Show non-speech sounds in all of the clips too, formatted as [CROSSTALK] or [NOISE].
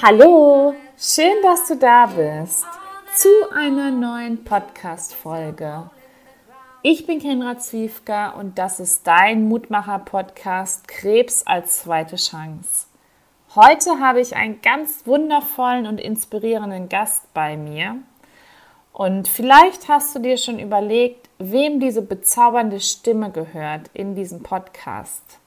Hallo, schön, dass du da bist zu einer neuen Podcast-Folge. Ich bin Kenra Zwiefka und das ist dein Mutmacher-Podcast Krebs als zweite Chance. Heute habe ich einen ganz wundervollen und inspirierenden Gast bei mir. Und vielleicht hast du dir schon überlegt, wem diese bezaubernde Stimme gehört in diesem Podcast.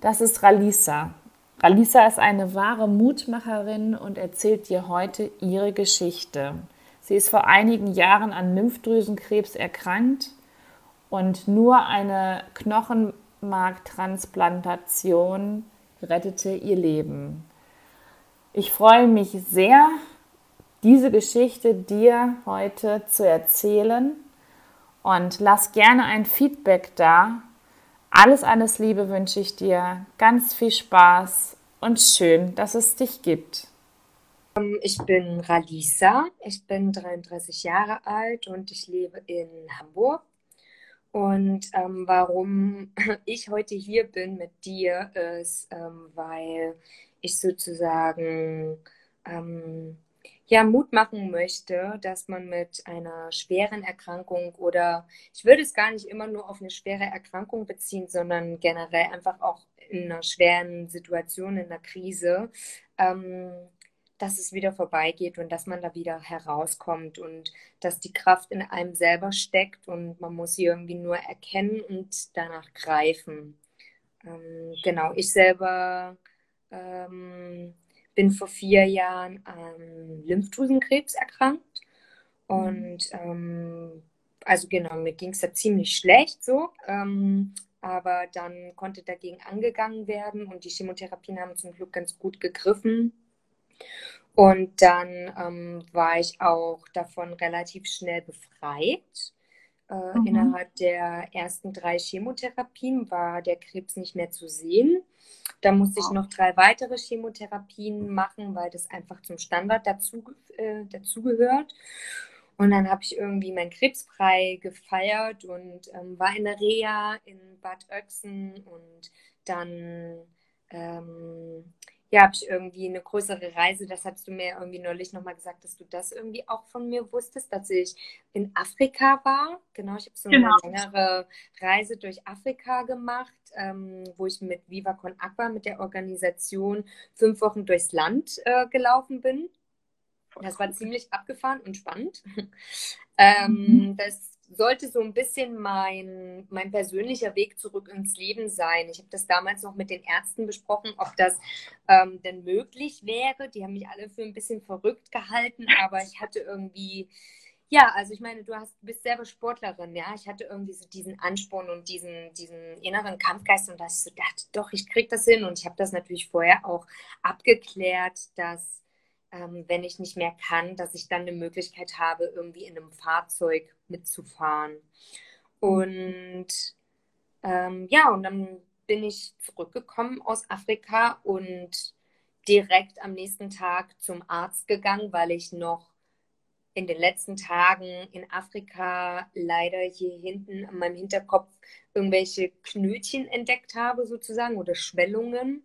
Das ist Ralisa. Ralisa ist eine wahre Mutmacherin und erzählt dir heute ihre Geschichte. Sie ist vor einigen Jahren an Lymphdrüsenkrebs erkrankt und nur eine Knochenmarktransplantation rettete ihr Leben. Ich freue mich sehr, diese Geschichte dir heute zu erzählen und lass gerne ein Feedback da. Alles, alles Liebe wünsche ich dir, ganz viel Spaß und schön, dass es dich gibt. Ähm, ich bin Ralisa, ich bin 33 Jahre alt und ich lebe in Hamburg. Und ähm, warum [LAUGHS] ich heute hier bin mit dir, ist, ähm, weil ich sozusagen ähm, ja, Mut machen möchte, dass man mit einer schweren Erkrankung oder ich würde es gar nicht immer nur auf eine schwere Erkrankung beziehen, sondern generell einfach auch in einer schweren Situation, in einer Krise, ähm, dass es wieder vorbeigeht und dass man da wieder herauskommt und dass die Kraft in einem selber steckt und man muss sie irgendwie nur erkennen und danach greifen. Ähm, genau, ich selber ähm, bin vor vier Jahren an Lymphdrüsenkrebs erkrankt. Und ähm, also genau, mir ging es da ziemlich schlecht so. Ähm, aber dann konnte dagegen angegangen werden und die Chemotherapien haben zum Glück ganz gut gegriffen. Und dann ähm, war ich auch davon relativ schnell befreit. Äh, mhm. Innerhalb der ersten drei Chemotherapien war der Krebs nicht mehr zu sehen. Da musste ich noch drei weitere Chemotherapien machen, weil das einfach zum Standard dazu, äh, dazugehört. Und dann habe ich irgendwie meinen Krebsfrei gefeiert und ähm, war in der Reha in Bad Oechsen und dann ähm, ja, habe ich irgendwie eine größere Reise, das hast du mir irgendwie neulich nochmal gesagt, dass du das irgendwie auch von mir wusstest, dass ich in Afrika war. Genau, ich habe so genau. eine längere Reise durch Afrika gemacht, ähm, wo ich mit Viva Con Aqua, mit der Organisation, fünf Wochen durchs Land äh, gelaufen bin. Das war ziemlich abgefahren und spannend. [LAUGHS] ähm, mhm. Das sollte so ein bisschen mein, mein persönlicher Weg zurück ins Leben sein. Ich habe das damals noch mit den Ärzten besprochen, ob das ähm, denn möglich wäre. Die haben mich alle für ein bisschen verrückt gehalten, aber ich hatte irgendwie, ja, also ich meine, du hast, bist selber Sportlerin, ja. Ich hatte irgendwie so diesen Ansporn und diesen, diesen inneren Kampfgeist und dass ich so dachte, doch, ich kriege das hin. Und ich habe das natürlich vorher auch abgeklärt, dass ähm, wenn ich nicht mehr kann, dass ich dann eine Möglichkeit habe, irgendwie in einem Fahrzeug mitzufahren. Und ähm, ja, und dann bin ich zurückgekommen aus Afrika und direkt am nächsten Tag zum Arzt gegangen, weil ich noch in den letzten Tagen in Afrika leider hier hinten an meinem Hinterkopf irgendwelche Knötchen entdeckt habe, sozusagen, oder Schwellungen.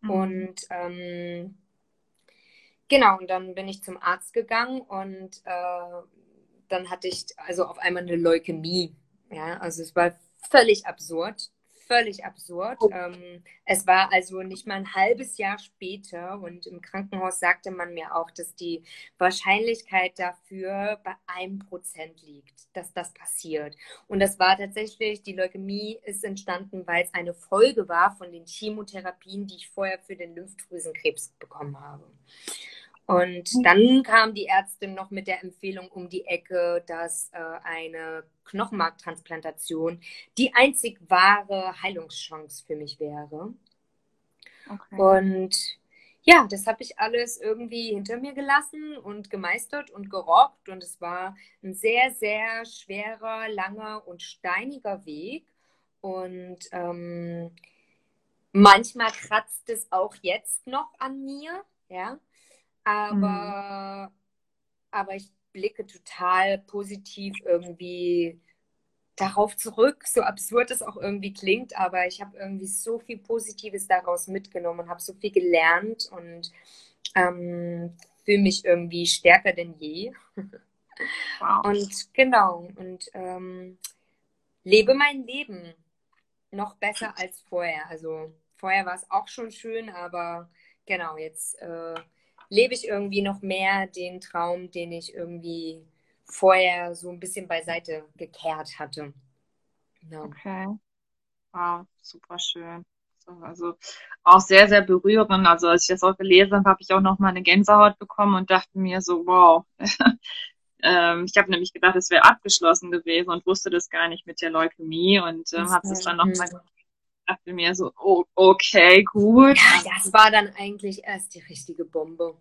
Mhm. Und ähm, Genau, und dann bin ich zum Arzt gegangen und äh, dann hatte ich also auf einmal eine Leukämie. Ja, also es war völlig absurd, völlig absurd. Oh. Ähm, es war also nicht mal ein halbes Jahr später und im Krankenhaus sagte man mir auch, dass die Wahrscheinlichkeit dafür bei einem Prozent liegt, dass das passiert. Und das war tatsächlich, die Leukämie ist entstanden, weil es eine Folge war von den Chemotherapien, die ich vorher für den Lymphdrüsenkrebs bekommen habe. Und mhm. dann kam die Ärztin noch mit der Empfehlung um die Ecke, dass äh, eine Knochenmarktransplantation die einzig wahre Heilungschance für mich wäre. Okay. Und ja, das habe ich alles irgendwie hinter mir gelassen und gemeistert und gerockt. Und es war ein sehr, sehr schwerer, langer und steiniger Weg. Und ähm, manchmal kratzt es auch jetzt noch an mir, ja. Aber, mhm. aber ich blicke total positiv irgendwie darauf zurück, so absurd es auch irgendwie klingt, aber ich habe irgendwie so viel Positives daraus mitgenommen und habe so viel gelernt und ähm, fühle mich irgendwie stärker denn je. Wow. Und genau, und ähm, lebe mein Leben noch besser als vorher. Also vorher war es auch schon schön, aber genau, jetzt äh, lebe ich irgendwie noch mehr den Traum, den ich irgendwie vorher so ein bisschen beiseite gekehrt hatte. Ja. Okay. Wow, super schön. Also auch sehr, sehr berührend. Also als ich das auch gelesen habe, habe ich auch noch mal eine Gänsehaut bekommen und dachte mir so, wow. [LAUGHS] ähm, ich habe nämlich gedacht, es wäre abgeschlossen gewesen und wusste das gar nicht mit der Leukämie und ähm, habe es dann noch mal dachte mir so, oh, okay, gut. Ja, das war dann eigentlich erst die richtige Bombe.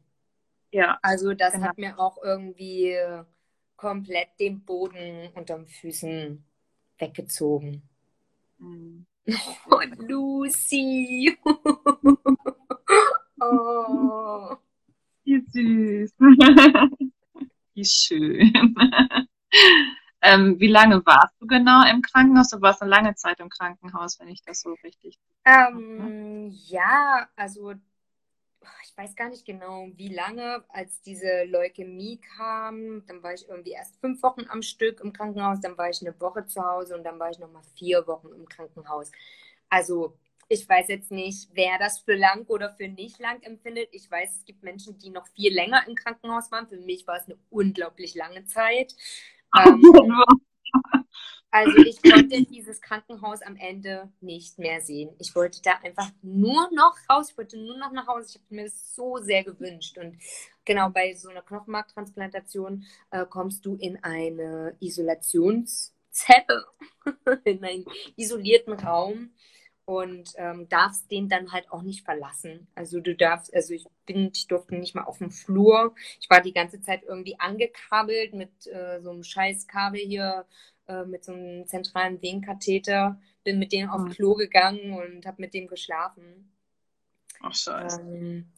Ja. Also das genau. hat mir auch irgendwie komplett den Boden unterm Füßen weggezogen. Mhm. [LAUGHS] Oh, Lucy. [LAUGHS] oh. Wie süß. [LAUGHS] Wie schön. Ähm, wie lange warst du genau im Krankenhaus? Du warst eine lange Zeit im Krankenhaus, wenn ich das so richtig. Ähm, ja, also ich weiß gar nicht genau, wie lange, als diese Leukämie kam. Dann war ich irgendwie erst fünf Wochen am Stück im Krankenhaus, dann war ich eine Woche zu Hause und dann war ich nochmal vier Wochen im Krankenhaus. Also ich weiß jetzt nicht, wer das für lang oder für nicht lang empfindet. Ich weiß, es gibt Menschen, die noch viel länger im Krankenhaus waren. Für mich war es eine unglaublich lange Zeit. Ähm, [LAUGHS] also ich konnte dieses Krankenhaus am Ende nicht mehr sehen. Ich wollte da einfach nur noch raus, ich wollte nur noch nach Hause. Ich habe mir das so sehr gewünscht. Und genau bei so einer Knochenmarktransplantation äh, kommst du in eine Isolationszelle, [LAUGHS] in einen isolierten Raum und ähm, darfst den dann halt auch nicht verlassen. Also du darfst, also ich bin, ich durfte nicht mal auf dem Flur. Ich war die ganze Zeit irgendwie angekabelt mit äh, so einem scheiß Kabel hier äh, mit so einem zentralen Venenkatheter, bin mit dem auf mhm. Klo gegangen und habe mit dem geschlafen. Ach scheiße. Ähm,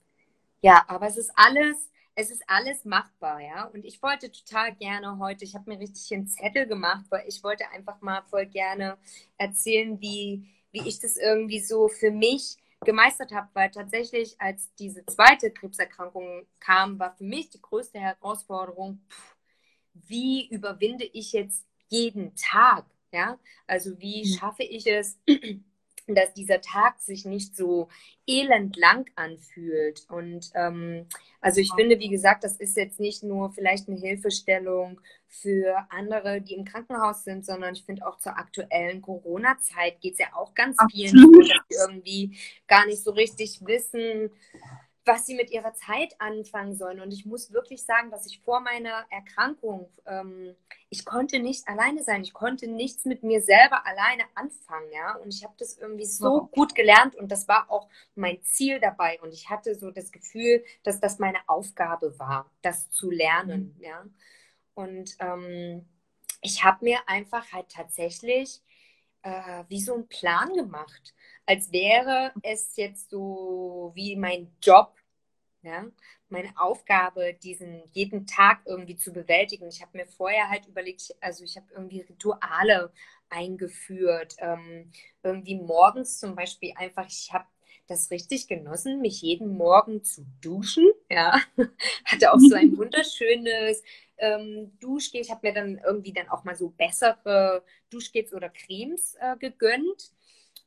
ja, aber es ist alles, es ist alles machbar, ja. Und ich wollte total gerne heute, ich habe mir richtig einen Zettel gemacht, weil ich wollte einfach mal voll gerne erzählen, wie, wie ich das irgendwie so für mich gemeistert habe, weil tatsächlich, als diese zweite Krebserkrankung kam, war für mich die größte Herausforderung, pff, wie überwinde ich jetzt jeden Tag. Ja, also wie mhm. schaffe ich es, [CLEARS THROAT] dass dieser Tag sich nicht so elendlang anfühlt. Und ähm, also ich finde, wie gesagt, das ist jetzt nicht nur vielleicht eine Hilfestellung für andere, die im Krankenhaus sind, sondern ich finde auch zur aktuellen Corona-Zeit geht es ja auch ganz vielen sie irgendwie gar nicht so richtig wissen, was sie mit ihrer Zeit anfangen sollen. Und ich muss wirklich sagen, dass ich vor meiner Erkrankung, ähm, ich konnte nicht alleine sein. Ich konnte nichts mit mir selber alleine anfangen, ja. Und ich habe das irgendwie so gut gelernt und das war auch mein Ziel dabei. Und ich hatte so das Gefühl, dass das meine Aufgabe war, das zu lernen, mhm. ja. Und ähm, ich habe mir einfach halt tatsächlich äh, wie so einen Plan gemacht als wäre es jetzt so wie mein Job, ja, meine Aufgabe, diesen jeden Tag irgendwie zu bewältigen. Ich habe mir vorher halt überlegt, also ich habe irgendwie Rituale eingeführt, ähm, irgendwie morgens zum Beispiel einfach, ich habe das richtig genossen, mich jeden Morgen zu duschen. Ja, [LAUGHS] hatte auch so ein [LAUGHS] wunderschönes ähm, Duschgel. Ich habe mir dann irgendwie dann auch mal so bessere Duschgels oder Cremes äh, gegönnt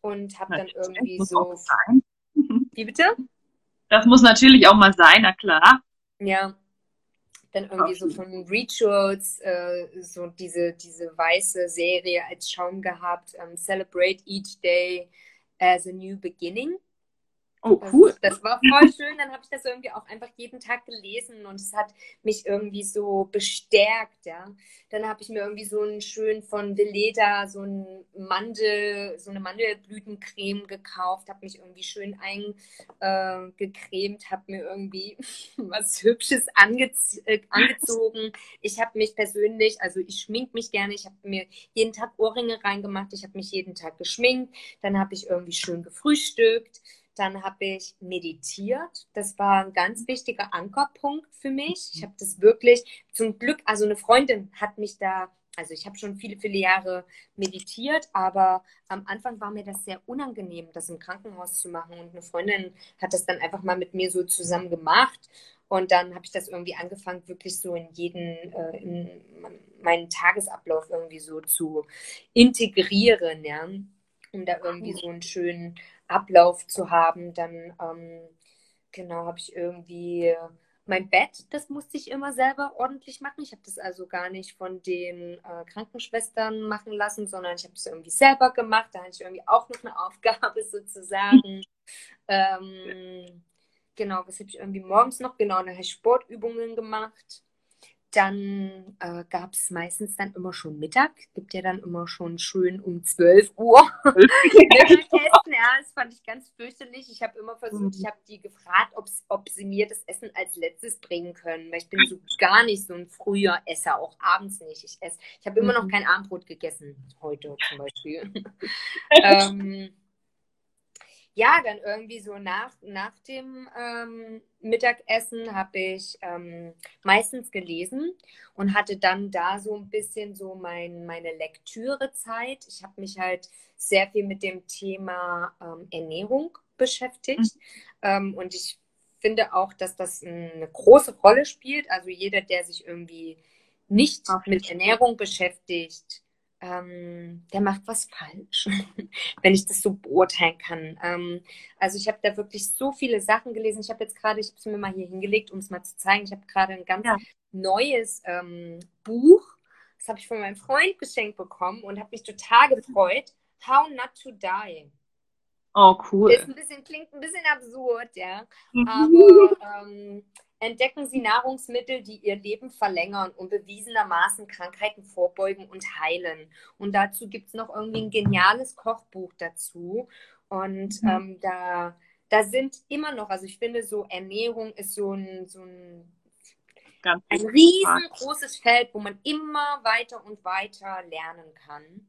und habe dann irgendwie so. [LAUGHS] Wie bitte? Das muss natürlich auch mal sein, na klar. Ja. Dann irgendwie so von Rituals, äh, so diese, diese weiße Serie als Schaum gehabt. Ähm, Celebrate each day as a new beginning. Oh, cool. Das, das, war voll schön. Dann habe ich das irgendwie auch einfach jeden Tag gelesen und es hat mich irgendwie so bestärkt, ja. Dann habe ich mir irgendwie so einen schön von Veleda, so ein Mandel, so eine Mandelblütencreme gekauft, habe mich irgendwie schön eingecremt, äh, habe mir irgendwie [LAUGHS] was Hübsches ange äh, angezogen. Ich habe mich persönlich, also ich schmink mich gerne, ich habe mir jeden Tag Ohrringe reingemacht, ich habe mich jeden Tag geschminkt, dann habe ich irgendwie schön gefrühstückt dann habe ich meditiert. Das war ein ganz wichtiger Ankerpunkt für mich. Ich habe das wirklich zum Glück, also eine Freundin hat mich da also ich habe schon viele, viele Jahre meditiert, aber am Anfang war mir das sehr unangenehm, das im Krankenhaus zu machen. Und eine Freundin hat das dann einfach mal mit mir so zusammen gemacht. Und dann habe ich das irgendwie angefangen, wirklich so in jeden, äh, in meinen Tagesablauf irgendwie so zu integrieren, ja, um da irgendwie so einen schönen Ablauf zu haben. Dann, ähm, genau, habe ich irgendwie mein Bett, das musste ich immer selber ordentlich machen. Ich habe das also gar nicht von den äh, Krankenschwestern machen lassen, sondern ich habe es irgendwie selber gemacht. Da hatte ich irgendwie auch noch eine Aufgabe [LAUGHS] sozusagen. ähm, genau, was habe ich irgendwie morgens noch? Genau, da habe ich Sportübungen gemacht. Dann äh, gab es meistens dann immer schon Mittag. Gibt ja dann immer schon schön um 12 Uhr [LAUGHS] Mittagessen. Ja, das fand ich ganz fürchterlich. Ich habe immer versucht, ich habe die gefragt, ob sie mir das Essen als letztes bringen können, weil ich bin so gar nicht so ein früher Esser, auch abends nicht. Ich esse, ich habe immer noch mhm. kein Abendbrot gegessen, heute zum Beispiel. [LAUGHS] ähm, ja, dann irgendwie so nach, nach dem ähm, Mittagessen habe ich ähm, meistens gelesen und hatte dann da so ein bisschen so mein, meine Lektürezeit. Ich habe mich halt sehr viel mit dem Thema ähm, Ernährung beschäftigt mhm. Ähm, und ich finde auch, dass das eine große Rolle spielt. Also jeder, der sich irgendwie nicht mit Ernährung beschäftigt, ähm, der macht was falsch, [LAUGHS] wenn ich das so beurteilen kann. Ähm, also ich habe da wirklich so viele Sachen gelesen. Ich habe jetzt gerade, ich habe es mir mal hier hingelegt, um es mal zu zeigen. Ich habe gerade ein ganz ja. neues ähm, Buch. Das habe ich von meinem Freund geschenkt bekommen und habe mich total gefreut. How Not to Die. Oh, cool. Ist ein bisschen, klingt ein bisschen absurd, ja. Mhm. Aber ähm, entdecken Sie Nahrungsmittel, die Ihr Leben verlängern und bewiesenermaßen Krankheiten vorbeugen und heilen. Und dazu gibt es noch irgendwie ein geniales Kochbuch dazu. Und mhm. ähm, da, da sind immer noch, also ich finde, so Ernährung ist so ein, so ein, ein riesengroßes Feld, wo man immer weiter und weiter lernen kann.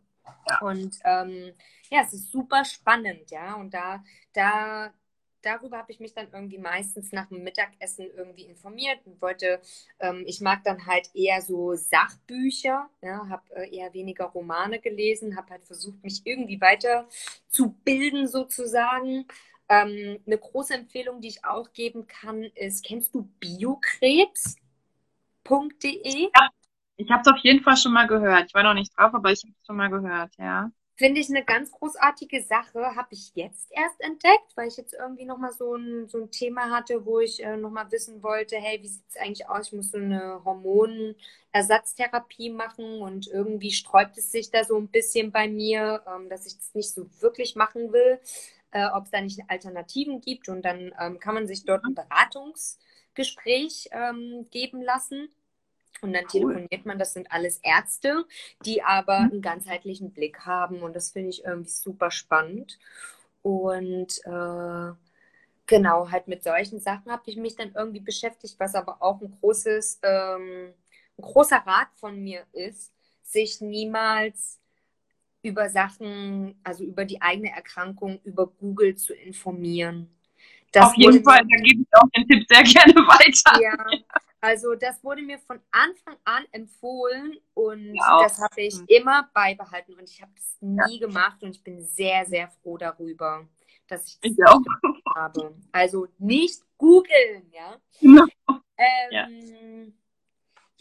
Ja. Und ähm, ja, es ist super spannend, ja. Und da, da, darüber habe ich mich dann irgendwie meistens nach dem Mittagessen irgendwie informiert und wollte, ähm, ich mag dann halt eher so Sachbücher, ja, habe äh, eher weniger Romane gelesen, habe halt versucht, mich irgendwie weiter zu bilden sozusagen. Ähm, eine große Empfehlung, die ich auch geben kann, ist, kennst du biokrebs.de? Ja, ich habe es auf jeden Fall schon mal gehört. Ich war noch nicht drauf, aber ich habe es schon mal gehört, ja. Finde ich eine ganz großartige Sache, habe ich jetzt erst entdeckt, weil ich jetzt irgendwie nochmal so ein, so ein Thema hatte, wo ich äh, nochmal wissen wollte, hey, wie sieht es eigentlich aus? Ich muss so eine Hormonersatztherapie machen und irgendwie sträubt es sich da so ein bisschen bei mir, ähm, dass ich das nicht so wirklich machen will, äh, ob es da nicht Alternativen gibt und dann ähm, kann man sich dort ein Beratungsgespräch ähm, geben lassen. Und dann cool. telefoniert man, das sind alles Ärzte, die aber mhm. einen ganzheitlichen Blick haben. Und das finde ich irgendwie super spannend. Und äh, genau, halt mit solchen Sachen habe ich mich dann irgendwie beschäftigt, was aber auch ein großes, ähm, ein großer Rat von mir ist, sich niemals über Sachen, also über die eigene Erkrankung, über Google zu informieren. Das Auf jeden Fall, da gebe ich auch den Tipp sehr gerne [LAUGHS] weiter. Ja, also das wurde mir von Anfang an empfohlen und ja, das habe ich immer beibehalten und ich habe es nie ja. gemacht und ich bin sehr, sehr froh darüber, dass ich das ich auch. habe. Also nicht googeln, ja. [LAUGHS] Genau. Ähm,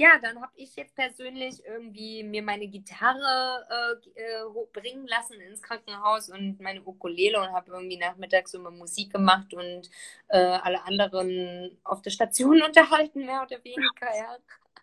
ja dann habe ich jetzt persönlich irgendwie mir meine Gitarre äh, äh bringen lassen ins Krankenhaus und meine Ukulele und habe irgendwie nachmittags immer Musik gemacht und äh, alle anderen auf der Station [LAUGHS] unterhalten, mehr oder weniger, ja.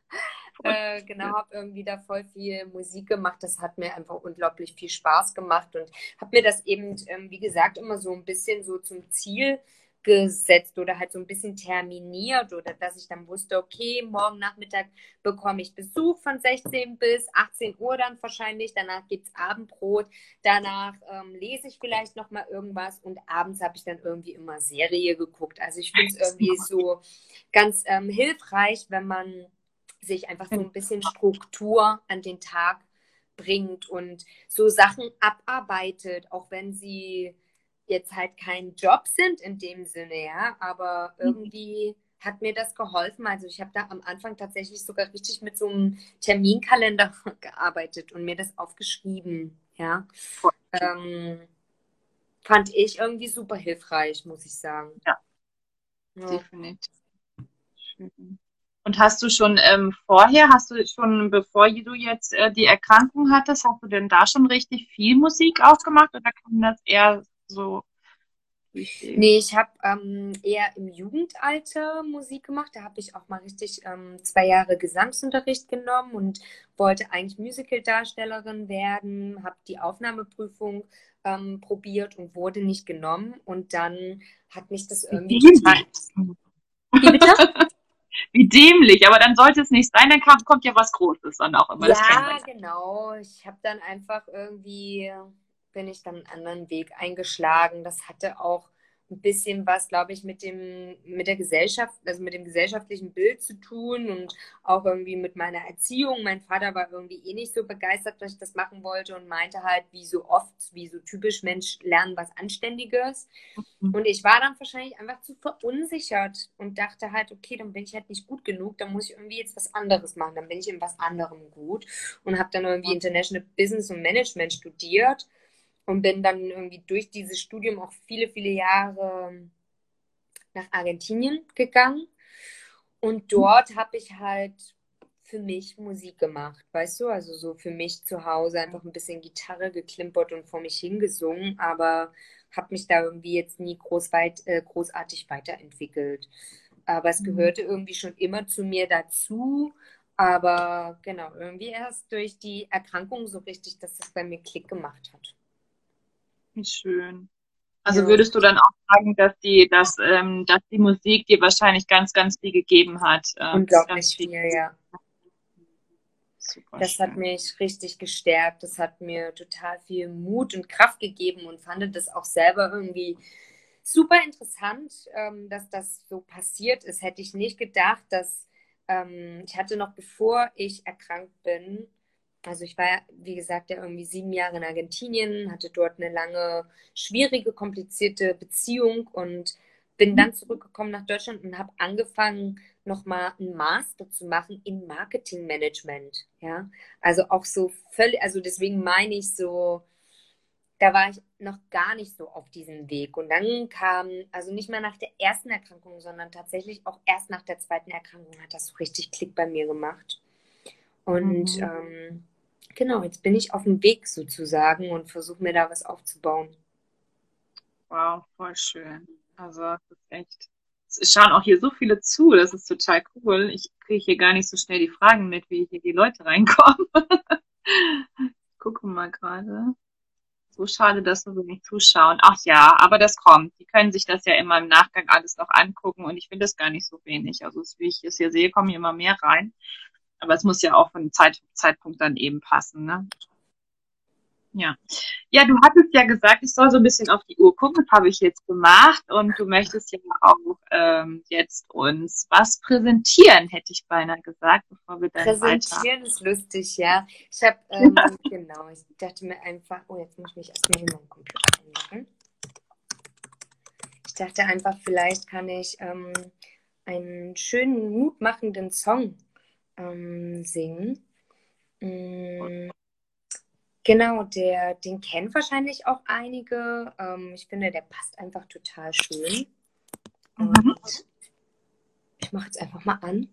[LAUGHS] Äh, genau, habe irgendwie da voll viel Musik gemacht. Das hat mir einfach unglaublich viel Spaß gemacht und habe mir das eben, ähm, wie gesagt, immer so ein bisschen so zum Ziel gesetzt oder halt so ein bisschen terminiert oder dass ich dann wusste, okay, morgen Nachmittag bekomme ich Besuch von 16 bis 18 Uhr dann wahrscheinlich, danach gibt es Abendbrot, danach ähm, lese ich vielleicht nochmal irgendwas und abends habe ich dann irgendwie immer Serie geguckt. Also ich finde es irgendwie so ganz ähm, hilfreich, wenn man sich einfach so ein bisschen Struktur an den Tag bringt und so Sachen abarbeitet, auch wenn sie jetzt halt kein Job sind in dem Sinne, ja, aber mhm. irgendwie hat mir das geholfen. Also ich habe da am Anfang tatsächlich sogar richtig mit so einem Terminkalender [LAUGHS] gearbeitet und mir das aufgeschrieben. Ja. Ähm, fand ich irgendwie super hilfreich, muss ich sagen. Ja. ja. Definitiv. Schön. Und hast du schon ähm, vorher, hast du schon, bevor du jetzt äh, die Erkrankung hattest, hast du denn da schon richtig viel Musik aufgemacht oder kam das eher so Nee, ich habe ähm, eher im Jugendalter Musik gemacht. Da habe ich auch mal richtig ähm, zwei Jahre Gesangsunterricht genommen und wollte eigentlich Musical-Darstellerin werden. Habe die Aufnahmeprüfung ähm, probiert und wurde nicht genommen. Und dann hat mich das irgendwie [LAUGHS] Wie bitte? Wie dämlich, aber dann sollte es nicht sein, dann kommt, kommt ja was Großes dann auch immer. Ja, genau. Ich habe dann einfach irgendwie bin ich dann einen anderen Weg eingeschlagen. Das hatte auch ein bisschen was, glaube ich, mit dem, mit der Gesellschaft, also mit dem gesellschaftlichen Bild zu tun und auch irgendwie mit meiner Erziehung. Mein Vater war irgendwie eh nicht so begeistert, dass ich das machen wollte und meinte halt, wie so oft, wie so typisch Mensch, lernen was Anständiges. Mhm. Und ich war dann wahrscheinlich einfach zu verunsichert und dachte halt, okay, dann bin ich halt nicht gut genug, dann muss ich irgendwie jetzt was anderes machen, dann bin ich in was anderem gut und habe dann irgendwie International Business und Management studiert und bin dann irgendwie durch dieses Studium auch viele, viele Jahre nach Argentinien gegangen. Und dort habe ich halt für mich Musik gemacht, weißt du? Also so für mich zu Hause einfach ein bisschen Gitarre geklimpert und vor mich hingesungen, aber habe mich da irgendwie jetzt nie groß weit, äh, großartig weiterentwickelt. Aber es mhm. gehörte irgendwie schon immer zu mir dazu. Aber genau, irgendwie erst durch die Erkrankung so richtig, dass das bei mir Klick gemacht hat. Wie schön. Also ja. würdest du dann auch sagen, dass die, dass, ähm, dass die Musik dir wahrscheinlich ganz, ganz viel gegeben hat? Ähm, Unglaublich viel, viel, ja. Super das schön. hat mich richtig gestärkt. Das hat mir total viel Mut und Kraft gegeben und fand das auch selber irgendwie super interessant, ähm, dass das so passiert ist. Hätte ich nicht gedacht, dass ähm, ich hatte noch bevor ich erkrankt bin, also ich war, wie gesagt, ja irgendwie sieben Jahre in Argentinien, hatte dort eine lange, schwierige, komplizierte Beziehung und bin dann zurückgekommen nach Deutschland und habe angefangen, nochmal einen Master zu machen in Marketingmanagement. Ja, also auch so völlig, also deswegen meine ich so, da war ich noch gar nicht so auf diesem Weg. Und dann kam, also nicht mehr nach der ersten Erkrankung, sondern tatsächlich auch erst nach der zweiten Erkrankung hat das so richtig Klick bei mir gemacht. Und mhm. ähm, genau, jetzt bin ich auf dem Weg sozusagen und versuche mir da was aufzubauen. Wow, voll schön. Also das ist echt. Es schauen auch hier so viele zu, das ist total cool. Ich kriege hier gar nicht so schnell die Fragen mit, wie hier die Leute reinkommen. ich [LAUGHS] gucke mal gerade. So schade, dass so wenig zuschauen. Ach ja, aber das kommt. Die können sich das ja immer im Nachgang alles noch angucken und ich finde das gar nicht so wenig. Also wie ich es hier sehe, kommen hier immer mehr rein. Aber es muss ja auch von Zeit, Zeitpunkt dann eben passen, ne? Ja. Ja, du hattest ja gesagt, ich soll so ein bisschen auf die Uhr gucken. Das habe ich jetzt gemacht. Und du möchtest ja auch ähm, jetzt uns was präsentieren, hätte ich beinahe gesagt, bevor wir dann Präsentieren weiter. ist lustig, ja. Ich habe, ähm, ja. [LAUGHS] genau, ich dachte mir einfach, oh, jetzt muss ich mich erstmal in meinen Computer einloggen. Ich dachte einfach, vielleicht kann ich ähm, einen schönen, mutmachenden Song ähm, singen. Mhm. Genau, der, den kennen wahrscheinlich auch einige. Ähm, ich finde, der passt einfach total schön. Mhm. Ich mache jetzt einfach mal an.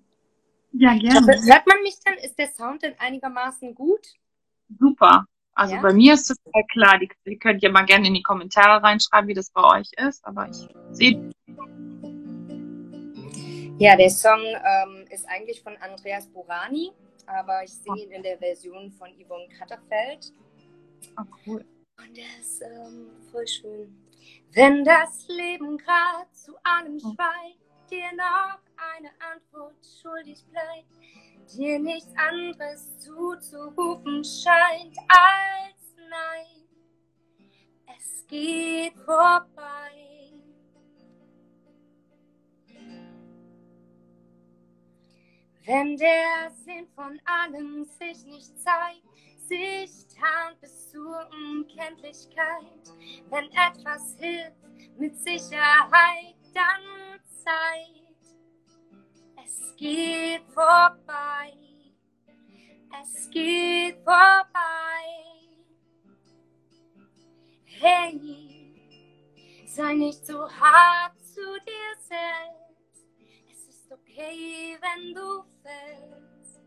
Ja, gerne. Hoffe, hört man mich dann? Ist der Sound denn einigermaßen gut? Super. Also ja? bei mir ist es total klar. Die, die könnt ihr mal gerne in die Kommentare reinschreiben, wie das bei euch ist. Aber ich sehe ja, der Song ähm, ist eigentlich von Andreas Burani, aber ich singe ihn in der Version von Yvonne Katterfeld. Oh, cool. Und der ist ähm, voll schön. Wenn das Leben grad zu allem oh. schweigt, dir noch eine Antwort schuldig bleibt, dir nichts anderes zuzurufen scheint als Nein. Es geht vorbei. Wenn der Sinn von allem sich nicht zeigt, sich tarnt bis zur Unkenntlichkeit. Wenn etwas hilft, mit Sicherheit, dann Zeit. Es geht vorbei. Es geht vorbei. Hey, sei nicht so hart zu dir selbst. Es ist okay, wenn du fällst.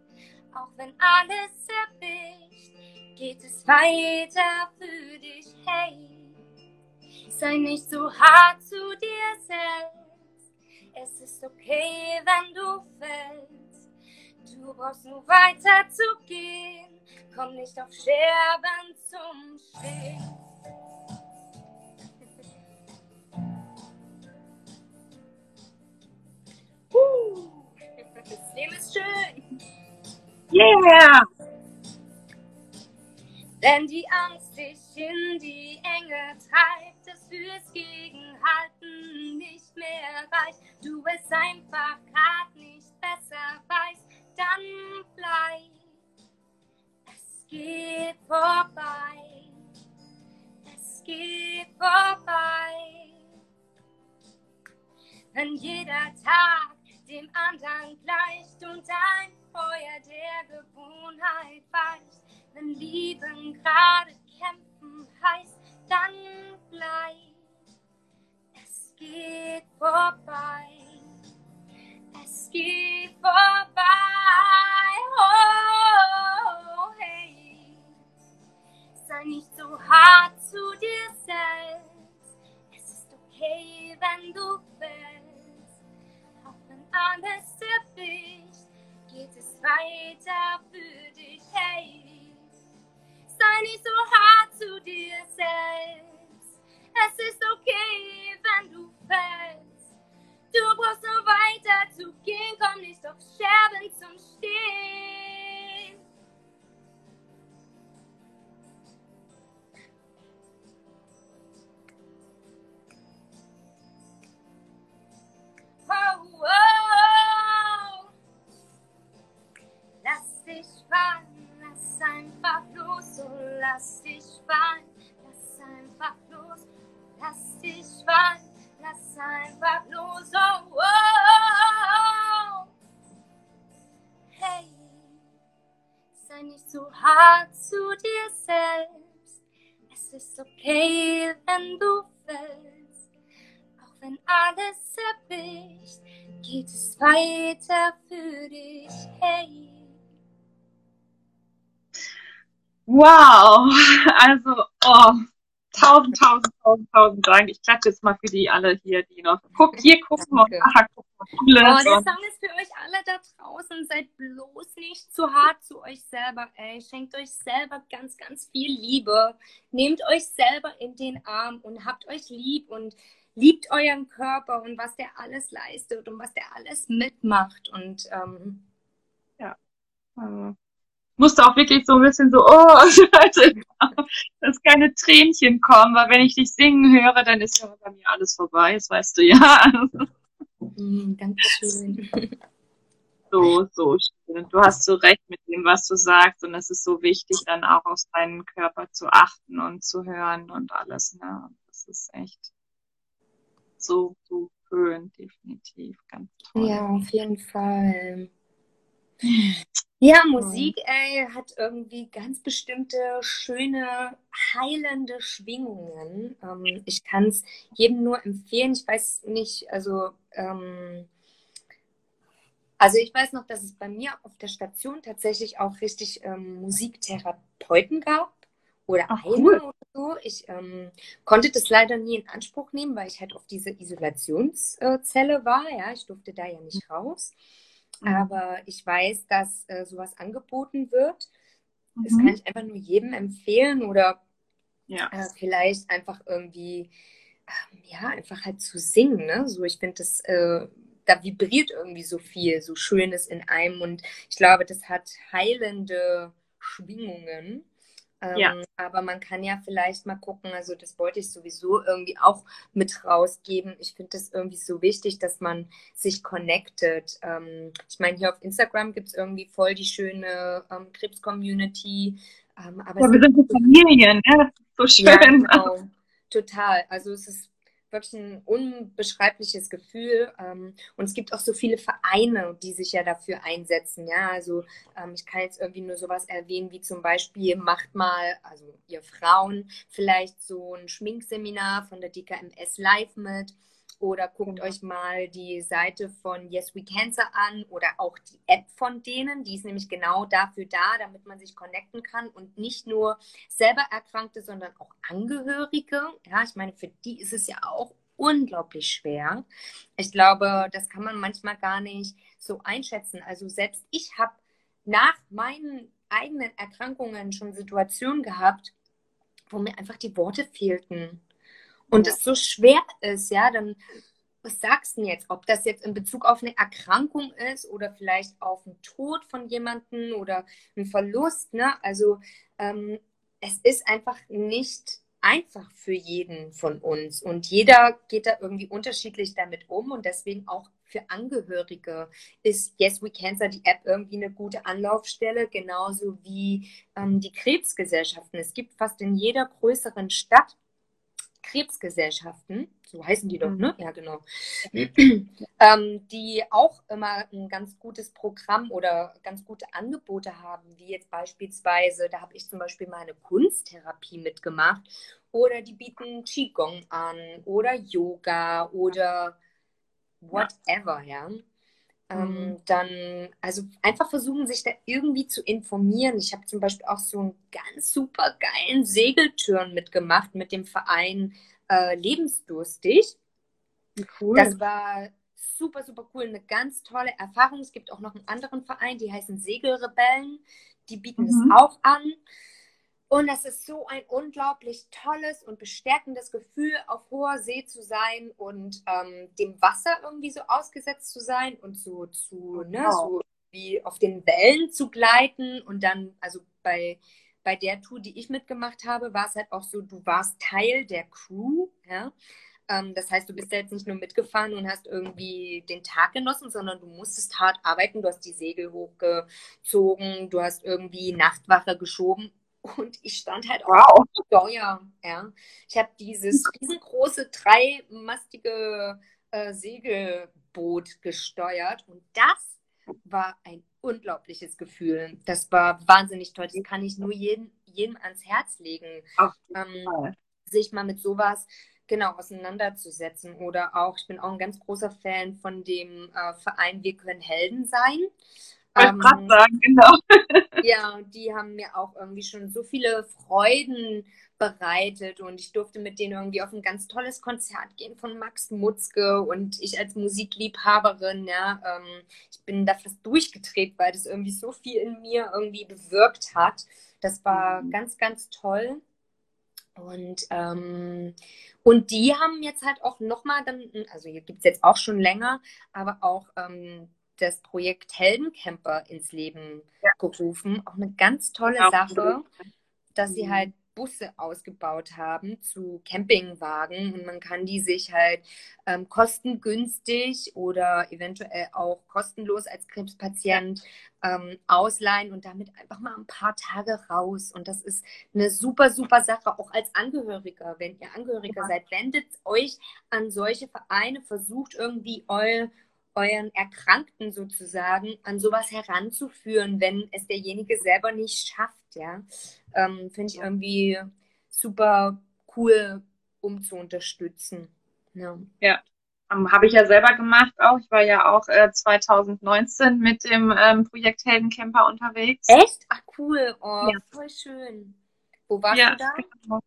Auch wenn alles erwischt, geht es weiter für dich. Hey, sei nicht so hart zu dir selbst. Es ist okay, wenn du fällst. Du brauchst nur weiter zu gehen. Komm nicht auf Scherben zum Stehen. Das Leben ist schön. Yeah! Wenn die Angst dich in die Enge treibt, das fürs Gegenhalten nicht mehr reicht, du es einfach grad nicht besser weißt, dann bleib. Es geht vorbei. Es geht vorbei. Wenn jeder Tag dem anderen gleicht und ein Feuer der Gewohnheit weicht, wenn Lieben gerade kämpfen heißt, dann bleib. Es geht vorbei. Es geht vorbei. Oh, hey. Sei nicht so hart zu dir selbst. Es ist okay, wenn du fällst. Wenn alles erwischt, geht es weiter für dich. Hey. Sei nicht so hart zu dir selbst. Es ist okay, wenn du fällst. Du brauchst nur weiter zu gehen, komm nicht auf Scherben zum Stehen. Zu dir selbst, es ist okay, wenn du fällst, auch wenn alles erwischt, geht es weiter für dich, hey. Wow! [LAUGHS] Also, oh, tausend, tausend, tausend, tausend Dank. Ich klatsche jetzt mal für die alle hier, die noch guck, hier gucken und Danke. aha, guck mal, coole. Oh, der und- Song ist für euch alle da draußen. Seid bloß nicht zu hart zu euch selber, ey. Schenkt euch selber ganz, ganz viel Liebe. Nehmt euch selber in den Arm und habt euch lieb und liebt euren Körper und was der alles leistet und was der alles mitmacht. Und ähm, Also, musste auch wirklich so ein bisschen so, oh, Leute, [LAUGHS] dass keine Tränchen kommen, weil wenn ich dich singen höre, dann ist ja bei mir alles vorbei, das weißt du ja. mh, Dankeschön. [LAUGHS] So, so schön. Du hast so recht mit dem, was du sagst und es ist so wichtig, dann auch auf seinen Körper zu achten und zu hören und alles, ne? Das ist echt so, so schön, definitiv, ganz toll. Ja, auf jeden Fall. Ja, Musik, ey, hat irgendwie ganz bestimmte schöne, heilende Schwingungen. Ähm, ich kann es jedem nur empfehlen. Ich weiß nicht, also, ähm, also ich weiß noch, dass es bei mir auf der Station tatsächlich auch richtig ähm, Musiktherapeuten gab oder Ach, eine cool. oder so. Ich ähm, konnte das leider nie in Anspruch nehmen, weil ich halt auf diese Isolationszelle war. Ja, ich durfte da ja nicht raus. Mhm. Aber ich weiß, dass äh, sowas angeboten wird. Das Mhm. kann ich einfach nur jedem empfehlen oder Ja. äh, vielleicht einfach irgendwie, ähm, ja, einfach halt zu singen. Ne? So, ich finde, das, äh, da vibriert irgendwie so viel, so Schönes in einem und ich glaube, das hat heilende Schwingungen. Ähm, Ja. Aber man kann ja vielleicht mal gucken, also das wollte ich sowieso irgendwie auch mit rausgeben. Ich finde das irgendwie so wichtig, dass man sich connectet. Ähm, ich meine, hier auf Instagram gibt es irgendwie voll die schöne ähm, Krebs-Community. Ähm, aber Ja, wir sind so Familien, ne? Das ist so ja, schön. genau. Total. Also es ist wirklich ein unbeschreibliches Gefühl. Ähm, und es gibt auch so viele Vereine, die sich ja dafür einsetzen. Ja, also ähm, ich kann jetzt irgendwie nur sowas erwähnen, wie zum Beispiel macht mal, also ihr Frauen, vielleicht so ein Schminkseminar von der DKMS live mit oder guckt genau. euch mal die Seite von Yes We Cancer an oder auch die App von denen. Die ist nämlich genau dafür da, damit man sich connecten kann und nicht nur selber Erkrankte, sondern auch Angehörige. Ja, ich meine, für die ist es ja auch unglaublich schwer. Ich glaube, das kann man manchmal gar nicht so einschätzen. Also selbst ich habe nach meinen eigenen Erkrankungen schon Situationen gehabt, wo mir einfach die Worte fehlten und es so schwer ist, ja, dann was sagst du denn jetzt? Ob das jetzt in Bezug auf eine Erkrankung ist oder vielleicht auf einen Tod von jemandem oder einen Verlust, ne? Also ähm, es ist einfach nicht einfach für jeden von uns und jeder geht da irgendwie unterschiedlich damit um und deswegen auch für Angehörige ist Yes We Cancer die App irgendwie eine gute Anlaufstelle, genauso wie ähm, die Krebsgesellschaften. Es gibt fast in jeder größeren Stadt Krebsgesellschaften, so heißen die doch, ne? Mhm. Ja, genau. [CLEARS THROAT] ähm, die auch immer ein ganz gutes Programm oder ganz gute Angebote haben, wie jetzt beispielsweise, da habe ich zum Beispiel meine Kunsttherapie mitgemacht oder die bieten Qigong an oder Yoga oder whatever, ja. Ähm, mhm. dann, also einfach versuchen, sich da irgendwie zu informieren. Ich habe zum Beispiel auch so einen ganz super geilen Segeltörn mitgemacht mit dem Verein äh, Lebensdurstig. Cool. Das war super, super cool. Eine ganz tolle Erfahrung. Es gibt auch noch einen anderen Verein, die heißen Segelrebellen. Die bieten mhm. das auch an. Und das ist so ein unglaublich tolles und bestärkendes Gefühl, auf hoher See zu sein und ähm, dem Wasser irgendwie so ausgesetzt zu sein und so zu, ne, so wie auf den Wellen zu gleiten und dann, also bei, bei der Tour, die ich mitgemacht habe, war es halt auch so, du warst Teil der Crew, ja. Ähm, das heißt, du bist ja jetzt nicht nur mitgefahren und hast irgendwie den Tag genossen, sondern du musstest hart arbeiten. Du hast die Segel hochgezogen, du hast irgendwie Nachtwache geschoben und ich stand halt wow. auf dem Steuer. Ja. Ich habe dieses [LAUGHS] riesengroße, dreimastige äh, Segelboot gesteuert und das war ein unglaubliches Gefühl. Das war wahnsinnig toll. Das kann ich nur jedem, jedem ans Herz legen, ähm, sich mal mit sowas genau auseinanderzusetzen. Oder auch, ich bin auch ein ganz großer Fan von dem äh, Verein Wir können Helden sein. Ähm, sagen, genau. [LAUGHS] ja, die haben mir auch irgendwie schon so viele Freuden bereitet und ich durfte mit denen irgendwie auf ein ganz tolles Konzert gehen von Max Mutzke und ich als Musikliebhaberin, ja, ähm, ich bin da fast durchgedreht, weil das irgendwie so viel in mir irgendwie bewirkt hat. Das war mhm. ganz, ganz toll. Und, ähm, und die haben jetzt halt auch nochmal dann, also hier gibt es jetzt auch schon länger, aber auch ähm, das Projekt Heldencamper ins Leben ja. gerufen. Auch eine ganz tolle ja, Sache, dass sie mhm. halt Busse ausgebaut haben zu Campingwagen und man kann die sich halt ähm, kostengünstig oder eventuell auch kostenlos als Krebspatient ähm, ausleihen und damit einfach mal ein paar Tage raus. Und das ist eine super, super Sache, auch als Angehöriger. Wenn ihr Angehöriger ja. seid, wendet euch an solche Vereine, versucht irgendwie eu, euren Erkrankten sozusagen an sowas heranzuführen, wenn es derjenige selber nicht schafft, ja. Ähm, Finde ich irgendwie super cool, um zu unterstützen. Ja. ja. Um, Habe ich ja selber gemacht auch. Ich war ja auch äh, 2019 mit dem ähm, Projekt Heldencamper unterwegs. Echt? Ach cool. Oh, ja. voll schön. Wo warst ja, du da? Genau.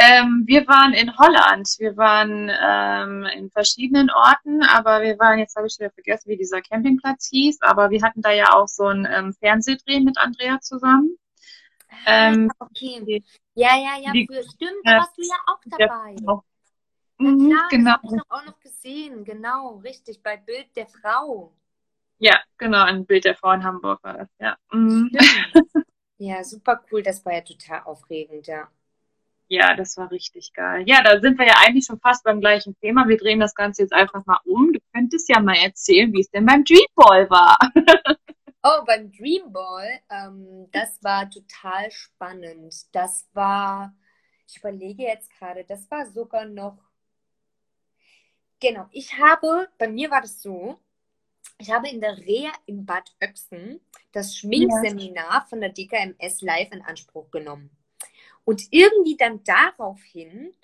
Ähm, wir waren in Holland. Wir waren ähm, in verschiedenen Orten, aber wir waren, jetzt habe ich wieder vergessen, wie dieser Campingplatz hieß, aber wir hatten da ja auch so ein ähm, Fernsehdreh mit Andrea zusammen. Ah, ähm, okay. Ja, ja, ja, die, stimmt, da warst du ja auch dabei. Ja, mhm, klar, genau. Das habe ich auch noch gesehen, genau, richtig, bei Bild der Frau. Ja, genau, ein Bild der Frau in Hamburg war das, ja. Mhm. [LAUGHS] ja, super cool, das war ja total aufregend, ja. Ja, das war richtig geil. Ja, da sind wir ja eigentlich schon fast beim gleichen Thema. Wir drehen das Ganze jetzt einfach mal um. Du könntest ja mal erzählen, wie es denn beim Dreamball war. [LAUGHS] oh, beim Dreamball, ähm, das war total spannend. Das war, ich überlege jetzt gerade, das war sogar noch Genau, ich habe, bei mir war das so, ich habe in der Reha in Bad Oechsen das Schminkseminar von der DKMS live in Anspruch genommen. Und irgendwie dann daraufhin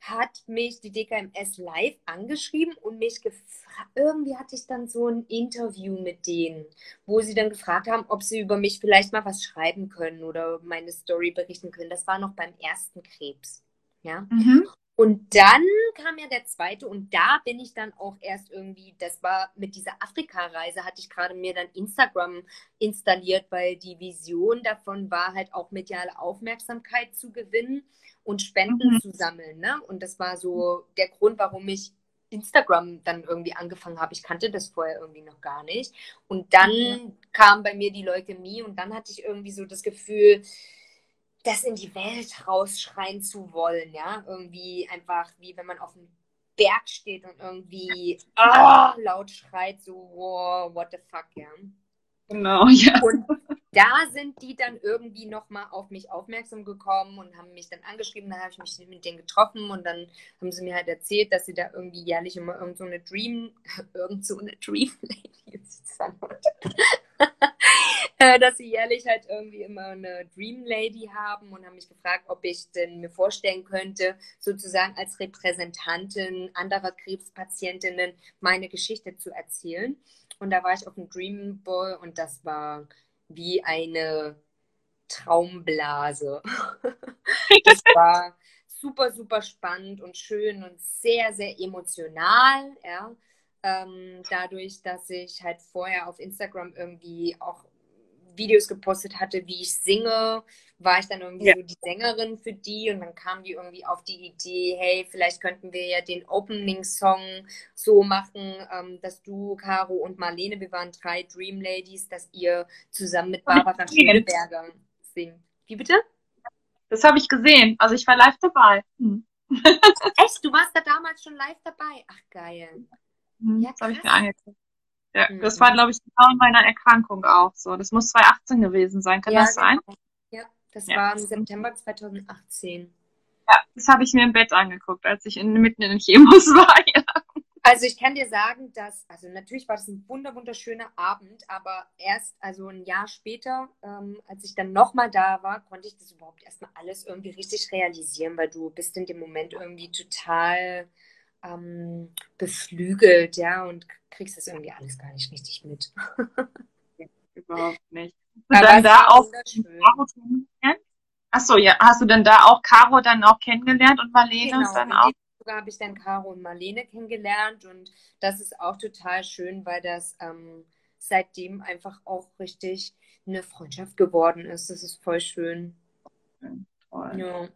hat mich die DKMS live angeschrieben und mich gefragt, irgendwie hatte ich dann so ein Interview mit denen, wo sie dann gefragt haben, ob sie über mich vielleicht mal was schreiben können oder meine Story berichten können. Das war noch beim ersten Krebs. Ja. Mhm. Und dann kam ja der zweite und da bin ich dann auch erst irgendwie, das war mit dieser Afrika-Reise, hatte ich gerade mir dann Instagram installiert, weil die Vision davon war halt auch mediale Aufmerksamkeit zu gewinnen und Spenden mhm. zu sammeln. Ne? Und das war so der Grund, warum ich Instagram dann irgendwie angefangen habe. Ich kannte das vorher irgendwie noch gar nicht. Und dann mhm. kam bei mir die Leukämie und dann hatte ich irgendwie so das Gefühl, das in die Welt rausschreien zu wollen, ja, irgendwie einfach wie wenn man auf einem Berg steht und irgendwie oh, laut schreit, so, wow, what the fuck, ja. Genau, [LAUGHS] ja. Und da sind die dann irgendwie nochmal auf mich aufmerksam gekommen und haben mich dann angeschrieben. Dann habe ich mich mit denen getroffen und dann haben sie mir halt erzählt, dass sie da irgendwie jährlich immer irgend so eine Dream, [LAUGHS] irgend so eine Dream [LAUGHS] Lady, [LAUGHS] dass sie jährlich halt irgendwie immer eine Dream Lady haben und haben mich gefragt, ob ich denn mir vorstellen könnte, sozusagen als Repräsentantin anderer Krebspatientinnen meine Geschichte zu erzählen. Und da war ich auf dem Dream Ball und das war wie eine Traumblase. [LAUGHS] das war super, super spannend und schön und sehr, sehr emotional, ja. Ähm, dadurch, dass ich halt vorher auf Instagram irgendwie auch Videos gepostet hatte, wie ich singe, war ich dann irgendwie ja. so die Sängerin für die und dann kam die irgendwie auf die Idee, hey, vielleicht könnten wir ja den Opening-Song so machen, ähm, dass du, Caro und Marlene, wir waren drei Dream Ladies, dass ihr zusammen mit Barbara Schöneberger singt. Wie bitte? Das habe ich gesehen. Also ich war live dabei. Hm. Echt? Du warst da damals schon live dabei? Ach, geil. Hm, ja, das habe ich mir angeguckt. Ja, mhm. Das war, glaube ich, genau in meiner Erkrankung auch so. Das muss 2018 gewesen sein. Kann ja, das sein? Genau. Ja, das ja. war im September 2018. Ja, das habe ich mir im Bett angeguckt, als ich in, mitten in den Chemos [LAUGHS] war. Ja. Also ich kann dir sagen, dass, also natürlich war das ein wunder wunderschöner Abend, aber erst, also ein Jahr später, ähm, als ich dann nochmal da war, konnte ich das überhaupt erstmal alles irgendwie richtig realisieren, weil du bist in dem Moment irgendwie total ähm, beflügelt, ja, und kriegst das irgendwie alles gar nicht richtig mit. [LAUGHS] Überhaupt nicht. Und dann da auch Achso, ja, hast du denn da auch Caro dann auch kennengelernt und Marlene genau, dann auch? habe ich dann Caro und Marlene kennengelernt und das ist auch total schön, weil das ähm, seitdem einfach auch richtig eine Freundschaft geworden ist. Das ist voll schön. Toll. Ja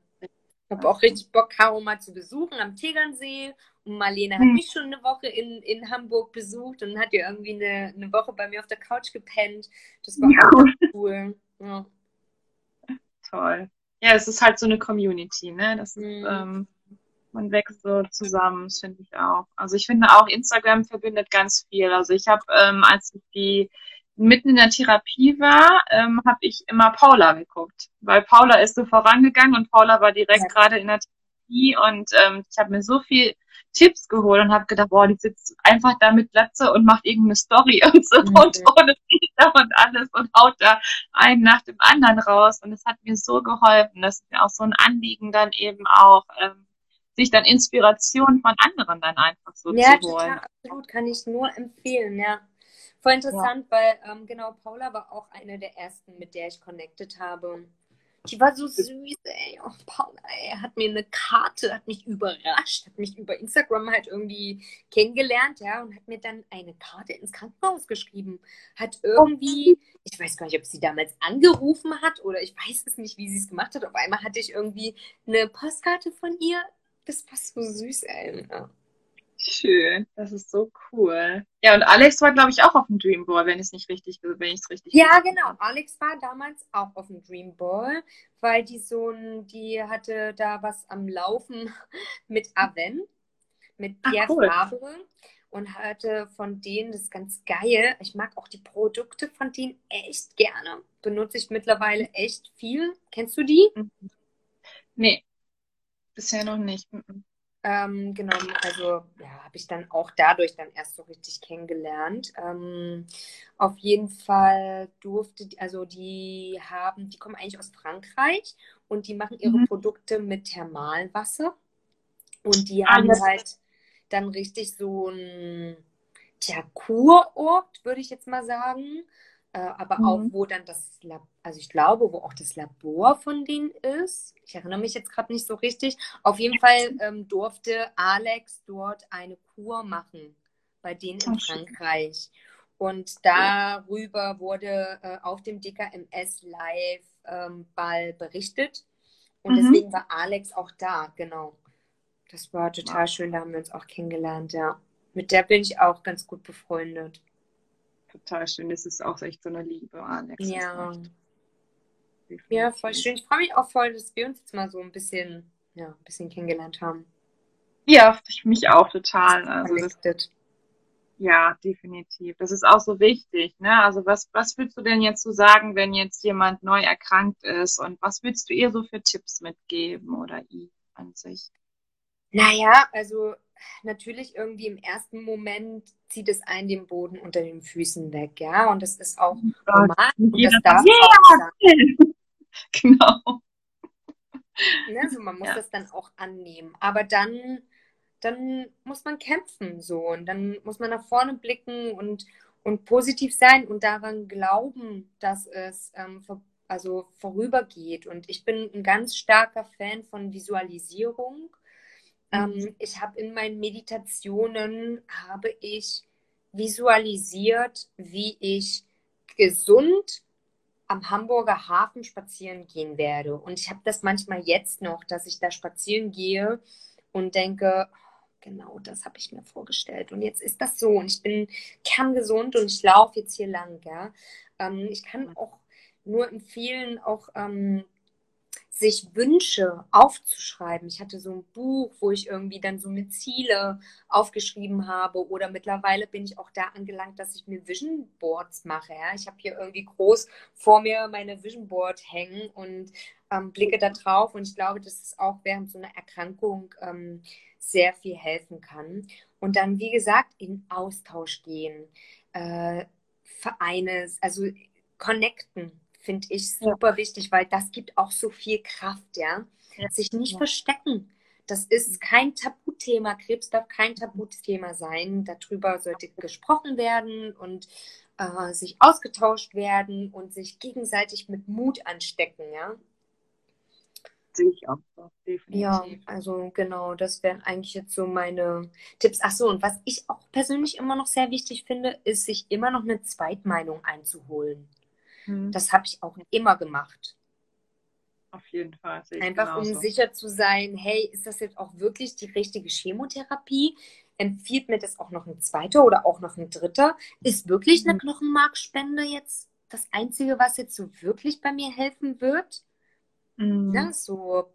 habe auch richtig Bock, Caro mal zu besuchen am Tegernsee. Und Marlene hat hm. mich schon eine Woche in, in Hamburg besucht und hat ja irgendwie eine, eine Woche bei mir auf der Couch gepennt. Das war ja. auch cool. Ja. Toll. Ja, es ist halt so eine Community, ne? Das ist, mhm. ähm, man wächst so zusammen, das finde ich auch. Also ich finde auch, Instagram verbindet ganz viel. Also ich habe, ähm, als ich die mitten in der Therapie war, ähm, habe ich immer Paula geguckt, weil Paula ist so vorangegangen und Paula war direkt ja. gerade in der Therapie und ähm, ich habe mir so viel Tipps geholt und habe gedacht, boah, die sitzt einfach da mit Glatze und macht irgendeine Story [LAUGHS] und so mhm. und ohne Filter und alles und haut da einen nach dem anderen raus und es hat mir so geholfen. Das ist mir auch so ein Anliegen dann eben auch, ähm, sich dann Inspiration von anderen dann einfach so ja, zu holen. Ja, absolut, kann ich nur empfehlen, ja. Voll interessant, ja. weil ähm, genau Paula war auch eine der ersten, mit der ich connected habe. Die war so süß, ey. Oh, Paula, ey, hat mir eine Karte, hat mich überrascht, hat mich über Instagram halt irgendwie kennengelernt, ja, und hat mir dann eine Karte ins Krankenhaus geschrieben. Hat irgendwie, ich weiß gar nicht, ob sie damals angerufen hat oder ich weiß es nicht, wie sie es gemacht hat. Auf einmal hatte ich irgendwie eine Postkarte von ihr. Das war so süß, ey. Ja. Schön, das ist so cool. Ja, und Alex war, glaube ich, auch auf dem Dream Ball, wenn ich es nicht richtig, wenn ich es richtig. Ja, genau. Alex war damals auch auf dem Dream Ball, weil die so ein, die hatte da was am Laufen [LAUGHS] mit Aven, mit Pierre Ach, cool. Fabre und hatte von denen das ganz geil. Ich mag auch die Produkte von denen echt gerne. Benutze ich mittlerweile echt viel. Kennst du die? Nee, bisher noch nicht. Ähm, genau, also ja, habe ich dann auch dadurch dann erst so richtig kennengelernt. Ähm, auf jeden Fall durfte, also die haben, die kommen eigentlich aus Frankreich und die machen ihre Mhm. Produkte mit Thermalwasser und die Ah, haben halt dann richtig so ein tja, Kurort, würde ich jetzt mal sagen. Äh, aber auch, Mhm. wo dann das Lab, also ich glaube, wo auch das Labor von denen ist. Ich erinnere mich jetzt gerade nicht so richtig. Auf jeden Fall ähm, durfte Alex dort eine Kur machen bei denen in. Frankreich. Und darüber wurde äh, auf dem DKMS Live ähm, Ball berichtet. Und Mhm. deswegen war Alex auch da, genau. Das war total Wow. schön, da haben wir uns auch kennengelernt, ja. Mit der bin ich auch ganz gut befreundet. Total schön. Das ist auch echt so eine Liebe, Alex. Ja, ja, voll schön. Ich freue mich auch voll, dass wir uns jetzt mal so ein bisschen, ja, ein bisschen kennengelernt haben. Ja, ich mich auch total. Also das, ja, definitiv. Das ist auch so wichtig, ne? Also was, was würdest du denn jetzt so sagen, wenn jetzt jemand neu erkrankt ist und was würdest du ihr so für Tipps mitgeben oder ihm an sich? Naja, also natürlich irgendwie im ersten Moment zieht es einen den Boden unter den Füßen weg, ja. Und das ist auch normal Und das darf auch sein. [LAUGHS] Genau. Ne? Also man muss Ja. das dann auch annehmen. Aber dann, dann muss man kämpfen so und dann muss man nach vorne blicken und, und positiv sein und daran glauben, dass es ähm, vor, also vorübergeht. Und ich bin ein ganz starker Fan von Visualisierung. Ähm, ich habe in meinen Meditationen habe ich visualisiert, wie ich gesund am Hamburger Hafen spazieren gehen werde. Und ich habe das manchmal jetzt noch, dass ich da spazieren gehe und denke, "Oh, genau das habe ich mir vorgestellt. Und jetzt ist das so. Und ich bin kerngesund und ich laufe jetzt hier lang. Ja? Ähm, ich kann auch nur empfehlen, auch ähm, sich Wünsche aufzuschreiben. Ich hatte so ein Buch, wo ich irgendwie dann so eine Ziele aufgeschrieben habe. Oder mittlerweile bin ich auch da angelangt, dass ich mir Vision Boards mache. Ja? Ich habe hier irgendwie groß vor mir meine Vision Board hängen und ähm, blicke da drauf. Und ich glaube, dass es auch während so einer Erkrankung ähm, sehr viel helfen kann. Und dann, wie gesagt, in Austausch gehen. Äh, Vereine, also connecten, finde ich Ja. super wichtig, weil das gibt auch so viel Kraft, ja. Ja. Sich nicht Ja. verstecken. Das ist kein Tabuthema. Krebs darf kein Tabuthema sein. Darüber sollte gesprochen werden und äh, sich ausgetauscht werden und sich gegenseitig mit Mut anstecken, ja. Sehe ich auch so, Ja, definitiv. also genau, das wären eigentlich jetzt so meine Tipps. Ach so, und was ich auch persönlich immer noch sehr wichtig finde, ist, sich immer noch eine Zweitmeinung einzuholen. Hm, Das habe ich auch immer gemacht. Auf jeden Fall, Einfach um genauso. sicher zu sein, hey, ist das jetzt auch wirklich die richtige Chemotherapie? Empfiehlt mir das auch noch ein zweiter oder auch noch ein dritter? Ist wirklich eine Mhm. Knochenmarkspende jetzt das Einzige, was jetzt so wirklich bei mir helfen wird? Mhm. Ne? So,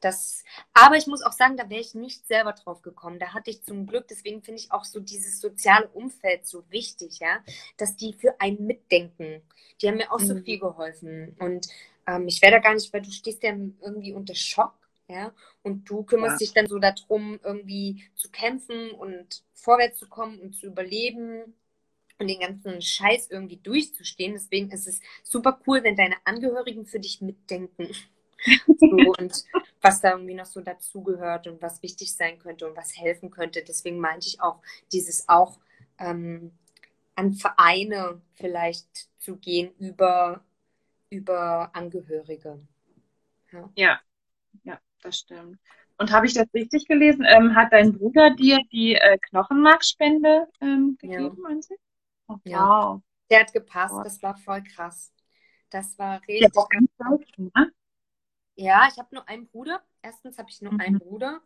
das, aber ich muss auch sagen, da wäre ich nicht selber drauf gekommen. Da hatte ich zum Glück, deswegen finde ich auch so dieses soziale Umfeld so wichtig, ja, dass die für einen mitdenken. Die haben mir auch so Mhm. viel geholfen. Und ähm, ich wäre da gar nicht, weil du stehst ja irgendwie unter Schock, ja, und du kümmerst Ja. dich dann so darum, irgendwie zu kämpfen und vorwärts zu kommen und zu überleben und den ganzen Scheiß irgendwie durchzustehen. Deswegen ist es super cool, wenn deine Angehörigen für dich mitdenken. So, und was da irgendwie noch so dazugehört und was wichtig sein könnte und was helfen könnte. Deswegen meinte ich auch, dieses auch ähm, an Vereine vielleicht zu gehen über, über Angehörige. Ja. Ja, ja, das stimmt. Und habe ich das richtig gelesen? Ähm, hat dein Bruder dir die äh, Knochenmarkspende ähm, Ja. gegeben? Oh, Ja. wow. Der hat gepasst, das war voll krass. Das war Ja, richtig auch ganz selten, ne? Ja, ich habe nur einen Bruder. Erstens habe ich nur Mhm. einen Bruder.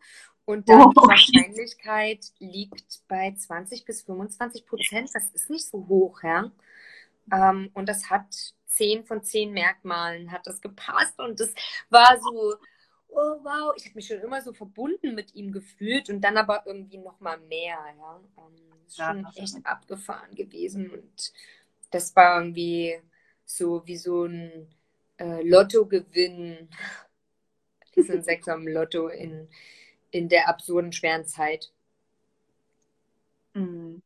Und dann Oh, die. Wahrscheinlichkeit liegt bei 20 bis 25 Prozent. Das ist nicht so hoch, ja. Ähm, und das hat 10 von 10 Merkmalen hat das gepasst. Und das war so, oh wow, ich habe mich schon immer so verbunden mit ihm gefühlt und dann aber irgendwie noch mal mehr, ja. Ähm, ist Ja, schon das echt abgefahren gewesen. Und das war irgendwie so wie so ein äh, Lottogewinn, diesen [LAUGHS] Sechser im Lotto in, in der absurden, schweren Zeit. Mhm.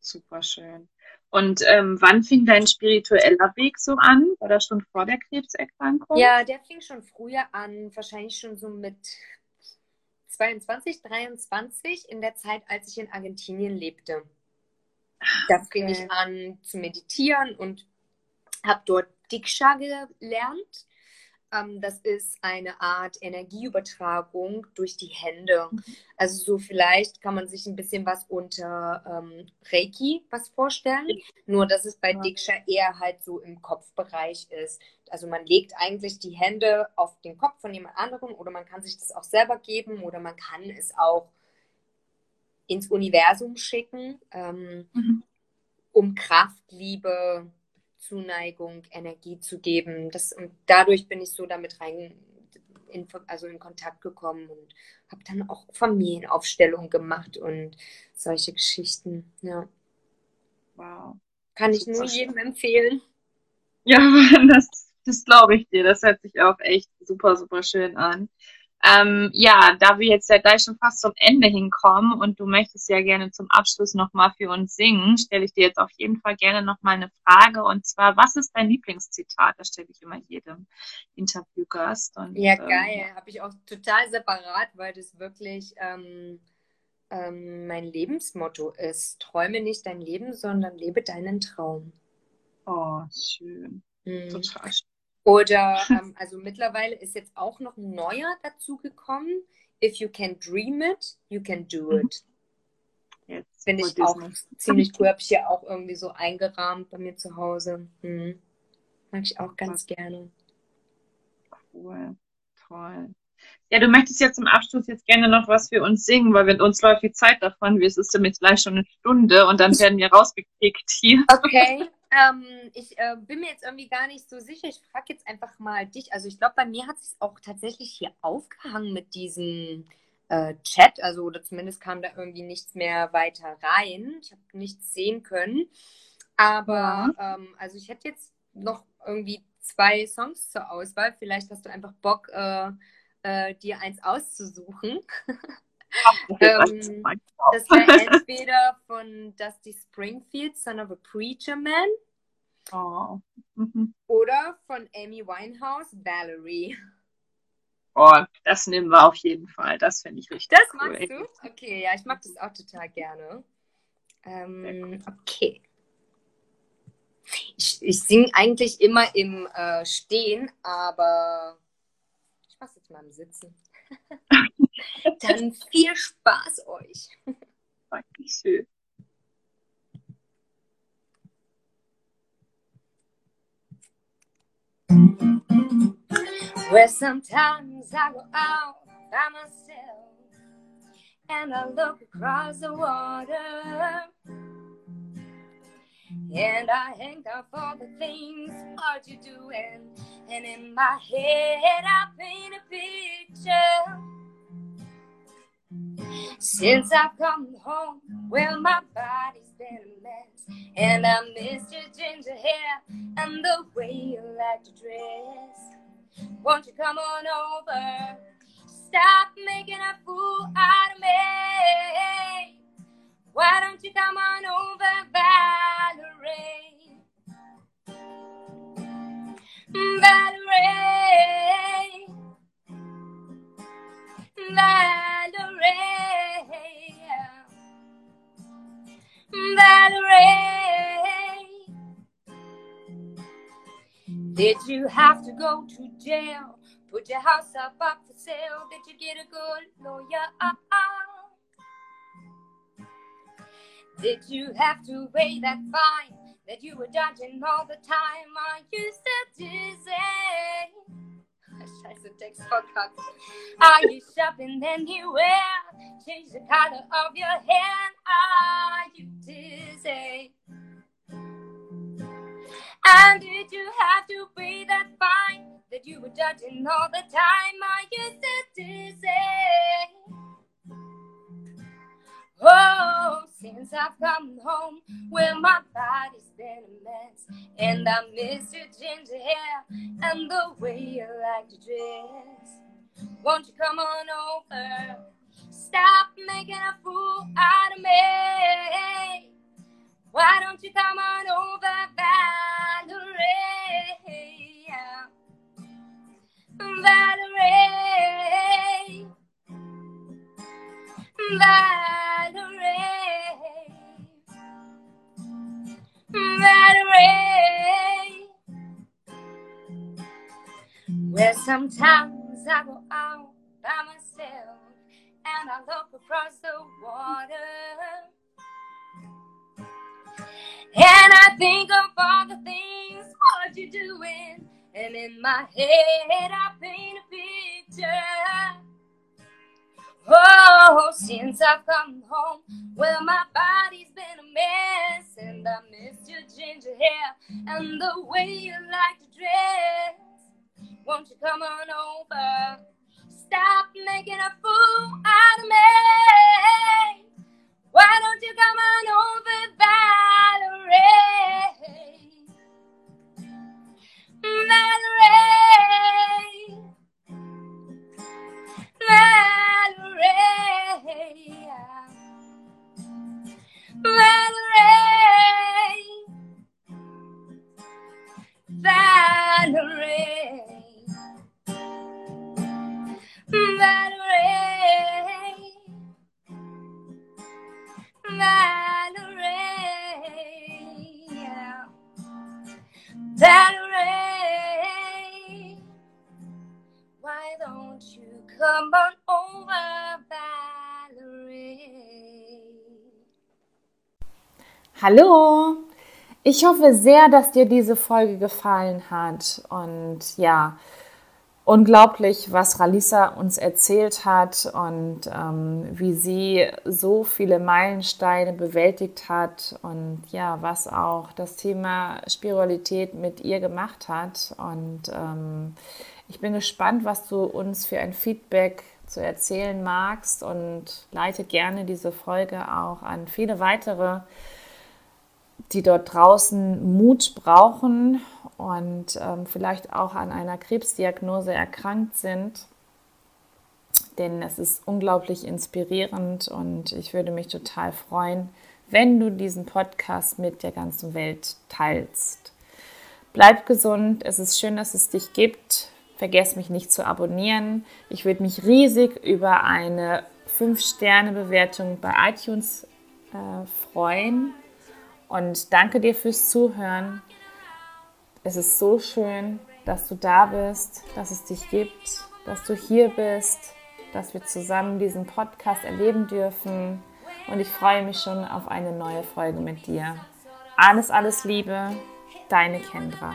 Super schön. Und ähm, wann fing dein spiritueller Weg so an? War das schon vor der Krebserkrankung? Ja, der fing schon früher an, wahrscheinlich schon so mit 22, 23, in der Zeit, als ich in Argentinien lebte. Da fing Okay. ich an zu meditieren und habe dort Diksha gelernt. Ähm, das ist eine Art Energieübertragung durch die Hände. Also so vielleicht kann man sich ein bisschen was unter ähm, Reiki was vorstellen. Nur dass es bei Ja. Diksha eher halt so im Kopfbereich ist. Also man legt eigentlich die Hände auf den Kopf von jemand anderem oder man kann sich das auch selber geben oder man kann es auch ins Universum schicken, ähm, Mhm. um Kraft, Liebe, Zuneigung, Energie zu geben. Das, und dadurch bin ich so damit rein, in, also in Kontakt gekommen und habe dann auch Familienaufstellungen gemacht und solche Geschichten. Ja, Wow. kann ich nur jedem empfehlen. Ja, [LAUGHS] das, das glaube ich dir. Das hört sich auch echt super, super schön an. Ähm, ja, da wir jetzt ja gleich schon fast zum Ende hinkommen und du möchtest ja gerne zum Abschluss nochmal für uns singen, stelle ich dir jetzt auf jeden Fall gerne nochmal eine Frage. Und zwar, was ist dein Lieblingszitat? Das stelle ich immer jedem Interviewgast. Und, Ja, ähm, geil. Habe ich auch total separat, weil das wirklich ähm, ähm, mein Lebensmotto ist. Träume nicht dein Leben, sondern lebe deinen Traum. Oh, schön. Mhm. Total schön. Oder, [LAUGHS] ähm, also mittlerweile ist jetzt auch noch ein neuer dazugekommen. If you can dream it, you can do it. Jetzt Finde ich auch Disney. ziemlich cool. Habe ich ja auch irgendwie so eingerahmt bei mir zu Hause. Mhm. Mag ich auch ganz gerne. Cool. Toll. Ja, du möchtest ja zum Abschluss jetzt gerne noch was für uns singen, weil wenn uns läuft die Zeit davon, wir es ist jetzt gleich schon eine Stunde und dann werden wir rausgekickt hier. Okay, [LAUGHS] ähm, ich äh, bin mir jetzt irgendwie gar nicht so sicher. Ich frage jetzt einfach mal dich. Also ich glaube, bei mir hat es auch tatsächlich hier aufgehangen mit diesem äh, Chat. Also oder zumindest kam da irgendwie nichts mehr weiter rein. Ich habe nichts sehen können. Aber ähm, also ich hätte jetzt noch irgendwie zwei Songs zur Auswahl. Vielleicht hast du einfach Bock, äh, äh, dir eins auszusuchen. [LAUGHS] Ähm, Das wäre [LAUGHS] entweder von Dusty Springfield, Son of a Preacher Man, Oh. Mhm. oder von Amy Winehouse, Valerie. oh, das nehmen wir auf jeden Fall. Das finde ich richtig Das cool. magst du? Okay, ja, ich mag das auch total gerne. Ähm, okay. Ich, ich singe eigentlich immer im äh, Stehen, aber ich mach's jetzt mal im Sitzen. [LAUGHS] [LAUGHS] Dann viel Spaß euch. Dankeschön. Where sometimes I go out by myself and I look across the water and I hang up all the things what you're doing, and in my head I paint a picture. Since I've come home, well, my body's been a mess, and I miss your ginger hair and the way you like to dress. Won't you come on over? Stop making a fool out of me. Why don't you come on over, Valerie? Valerie. Valerie. Valerie. Did you have to go to jail? Put your house up, up for sale? Did you get a good lawyer? Did you have to pay that fine that you were dodging all the time? Are you still dizzy? Scheiße, Text verkackt. Are you shopping anywhere? Change the color of your hair. Are you dizzy? And did you have to pay that fine that you were judging all the time? Are you still dizzy? Since I've come home, well, my body's been a mess. And I miss your ginger hair and the way you like to dress. Won't you come on over? stop making a fool out of me. Why don't you come on over, Valerie? Valerie. Valerie. Valerie. Well, sometimes I go out by myself and I look across the water. And I think of all the things what you're doing. And in my head, I paint a picture. Oh, since I've come home, well, my body's been a mess. And I miss your ginger hair and the way you like to dress. Won't you come on over? Stop making a fool out of me. Why don't you come on over, Valerie? Valerie. Valerie. Hallo! Ich hoffe sehr, dass dir diese Folge gefallen hat. Und ja, unglaublich, was Ralisa uns erzählt hat und ähm, wie sie so viele Meilensteine bewältigt hat und ja, was auch das Thema Spiritualität mit ihr gemacht hat. Und ähm, ich bin gespannt, was du uns für ein Feedback zu erzählen magst und leite gerne diese Folge auch an viele weitere die dort draußen Mut brauchen und ähm, vielleicht auch an einer Krebsdiagnose erkrankt sind. Denn es ist unglaublich inspirierend und ich würde mich total freuen, wenn du diesen Podcast mit der ganzen Welt teilst. Bleib gesund, es ist schön, dass es dich gibt. Vergiss mich nicht zu abonnieren. Ich würde mich riesig über eine 5-Sterne-Bewertung bei iTunes äh, freuen. Und danke dir fürs Zuhören. Es ist so schön, dass du da bist, dass es dich gibt, dass du hier bist, dass wir zusammen diesen Podcast erleben dürfen. Und ich freue mich schon auf eine neue Folge mit dir. Alles, alles Liebe, deine Kendra.